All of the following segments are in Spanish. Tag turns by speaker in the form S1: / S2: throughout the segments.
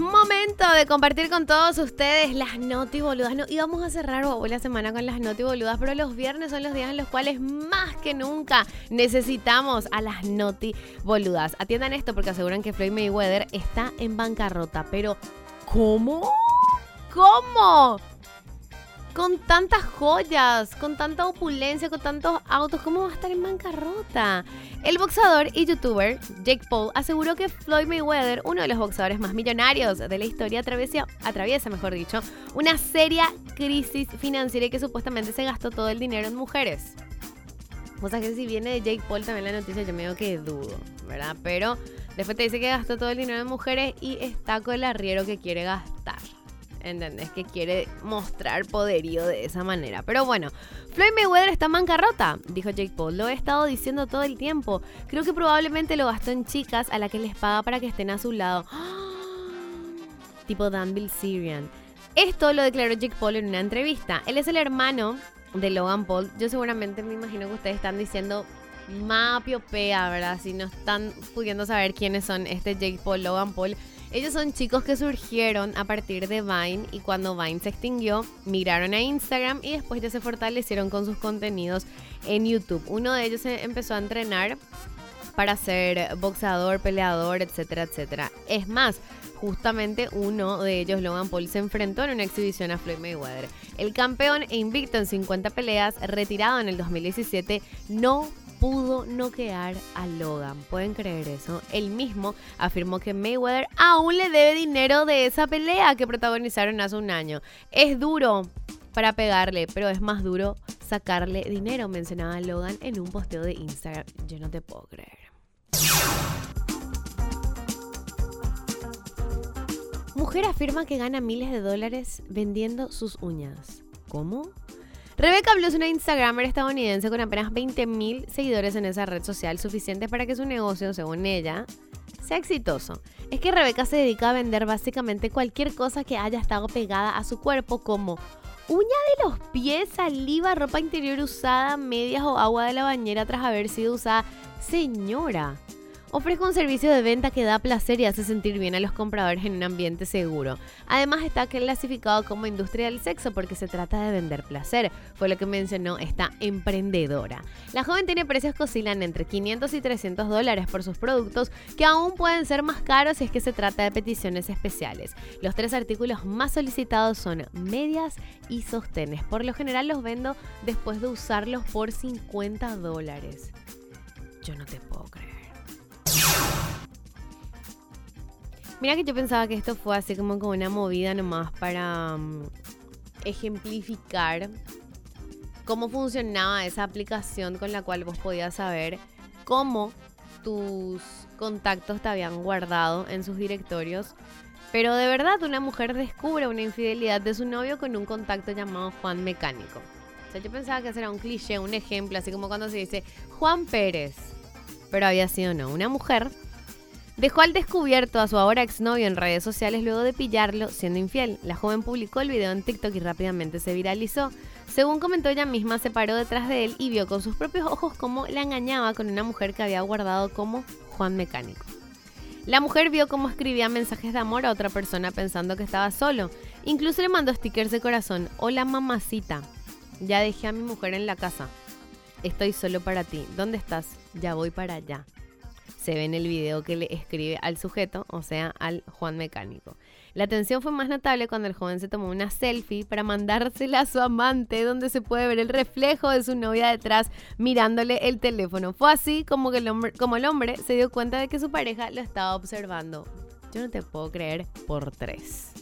S1: momento de compartir con todos ustedes las noti boludas. No, íbamos a cerrar hoy la semana con las noti boludas, pero los viernes son los días en los cuales más que nunca necesitamos a las noti boludas. Atiendan esto porque aseguran que Floyd Mayweather está en bancarrota, pero ¿cómo? ¿Cómo? Con tantas joyas, con tanta opulencia, con tantos autos, ¿cómo va a estar en bancarrota? El boxeador y youtuber Jake Paul aseguró que Floyd Mayweather, uno de los boxeadores más millonarios de la historia, atraviesa, atraviesa mejor dicho, una seria crisis financiera y que supuestamente se gastó todo el dinero en mujeres. O sea que si viene de Jake Paul también la noticia, yo me digo que dudo, ¿verdad? Pero después te dice que gastó todo el dinero en mujeres y está con el arriero que quiere gastar. ¿Entendés? Que quiere mostrar poderío de esa manera. Pero bueno, Floyd Mayweather está en bancarrota, dijo Jake Paul. Lo he estado diciendo todo el tiempo. Creo que probablemente lo gastó en chicas a las que les paga para que estén a su lado. Tipo Dan Bilzerian. Esto lo declaró Jake Paul en una entrevista. Él es el hermano de Logan Paul. Yo seguramente me imagino que ustedes están diciendo Mapio Pea, ¿verdad? Si no están pudiendo saber quiénes son este Jake Paul, Logan Paul. Ellos son chicos que surgieron a partir de Vine y cuando Vine se extinguió, migraron a Instagram y después ya se fortalecieron con sus contenidos en YouTube. Uno de ellos empezó a entrenar para ser boxeador, peleador, etcétera, etcétera. Es más, justamente uno de ellos, Logan Paul, se enfrentó en una exhibición a Floyd Mayweather. El campeón e invicto en 50 peleas, retirado en el 2017, no pudo noquear a Logan. ¿Pueden creer eso? Él mismo afirmó que Mayweather aún le debe dinero de esa pelea que protagonizaron hace un año. Es duro para pegarle, pero es más duro sacarle dinero, mencionaba Logan en un posteo de Instagram. Yo no te puedo creer. Mujer afirma que gana miles de dólares vendiendo sus uñas. ¿Cómo? Rebecca Blue es una Instagramer estadounidense con apenas 20.000 seguidores en esa red social, suficientes para que su negocio, según ella, sea exitoso. Es que Rebecca se dedica a vender básicamente cualquier cosa que haya estado pegada a su cuerpo, como uña de los pies, saliva, ropa interior usada, medias o agua de la bañera tras haber sido usada. Señora, Ofrece un servicio de venta que da placer y hace sentir bien a los compradores en un ambiente seguro. Además está clasificado como industria del sexo porque se trata de vender placer, fue lo que mencionó esta emprendedora. La joven tiene precios que oscilan entre 500 y 300 dólares por sus productos que aún pueden ser más caros si es que se trata de peticiones especiales. Los tres artículos más solicitados son medias y sostenes. Por lo general los vendo después de usarlos por 50 dólares. Yo no te puedo creer. Mira que yo pensaba que esto fue así como, una movida nomás para mm, ejemplificar cómo funcionaba esa aplicación con la cual vos podías saber cómo tus contactos te habían guardado en sus directorios. Pero de verdad una mujer descubre una infidelidad de su novio con un contacto llamado Juan Mecánico. O sea, yo pensaba que ese era un cliché, un ejemplo, así como cuando se dice Juan Pérez. Pero había sido no, una mujer Dejó al descubierto a su ahora exnovio en redes sociales luego de pillarlo siendo infiel. La joven publicó el video en TikTok y rápidamente se viralizó. Según comentó ella misma, se paró detrás de él y vio con sus propios ojos cómo la engañaba con una mujer que había guardado como Juan Mecánico. La mujer vio cómo escribía mensajes de amor a otra persona pensando que estaba solo. Incluso le mandó stickers de corazón. Hola mamacita. Ya dejé a mi mujer en la casa. Estoy solo para ti. ¿Dónde estás? Ya voy para allá. Se ve en el video que le escribe al sujeto, o sea, al Juan Mecánico. La atención fue más notable cuando el joven se tomó una selfie para mandársela a su amante, donde se puede ver el reflejo de su novia detrás mirándole el teléfono. Fue así como, que el hombre, como el hombre se dio cuenta de que su pareja lo estaba observando. Yo no te puedo creer por tres.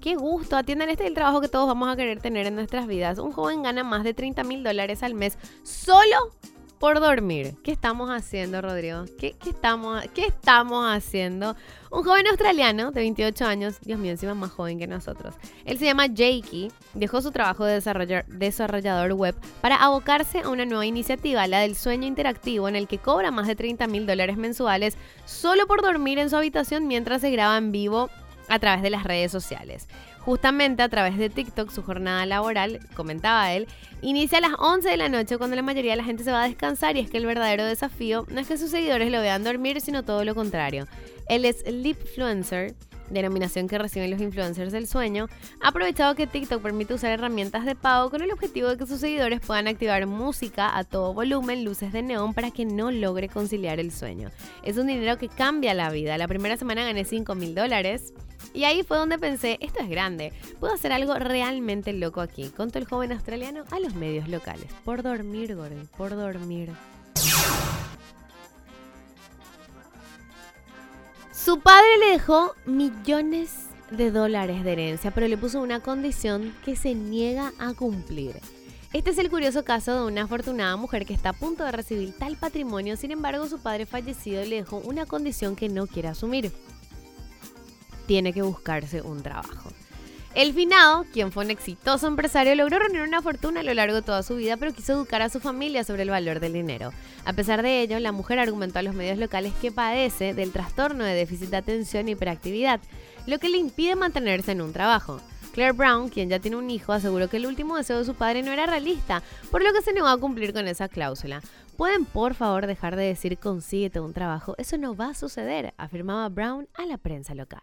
S1: Qué gusto, atiendan este es el trabajo que todos vamos a querer tener en nuestras vidas. Un joven gana más de 30 mil dólares al mes solo por dormir. ¿Qué estamos haciendo, Rodrigo? ¿Qué, estamos, ¿Qué estamos haciendo? Un joven australiano de 28 años, Dios mío, encima más joven que nosotros. Él se llama Jakey, dejó su trabajo de desarrollador web para abocarse a una nueva iniciativa, la del sueño interactivo, en el que cobra más de 30 mil dólares mensuales solo por dormir en su habitación mientras se graba en vivo a través de las redes sociales. Justamente a través de TikTok, su jornada laboral, comentaba él, inicia a las 11 de la noche cuando la mayoría de la gente se va a descansar y es que el verdadero desafío no es que sus seguidores lo vean dormir, sino todo lo contrario. Él es Leapfluencer, denominación que reciben los influencers del sueño, ha aprovechado que TikTok permite usar herramientas de pago con el objetivo de que sus seguidores puedan activar música a todo volumen, luces de neón para que no logre conciliar el sueño. Es un dinero que cambia la vida. La primera semana gané 5 mil dólares. Y ahí fue donde pensé, esto es grande, puedo hacer algo realmente loco aquí. Contó el joven australiano a los medios locales. Por dormir, Gordon, por dormir. Su padre le dejó millones de dólares de herencia, pero le puso una condición que se niega a cumplir. Este es el curioso caso de una afortunada mujer que está a punto de recibir tal patrimonio, sin embargo su padre fallecido le dejó una condición que no quiere asumir tiene que buscarse un trabajo. El finado, quien fue un exitoso empresario, logró reunir una fortuna a lo largo de toda su vida, pero quiso educar a su familia sobre el valor del dinero. A pesar de ello, la mujer argumentó a los medios locales que padece del trastorno de déficit de atención y hiperactividad, lo que le impide mantenerse en un trabajo. Claire Brown, quien ya tiene un hijo, aseguró que el último deseo de su padre no era realista, por lo que se negó a cumplir con esa cláusula. ¿Pueden por favor dejar de decir consíguete un trabajo? Eso no va a suceder, afirmaba Brown a la prensa local.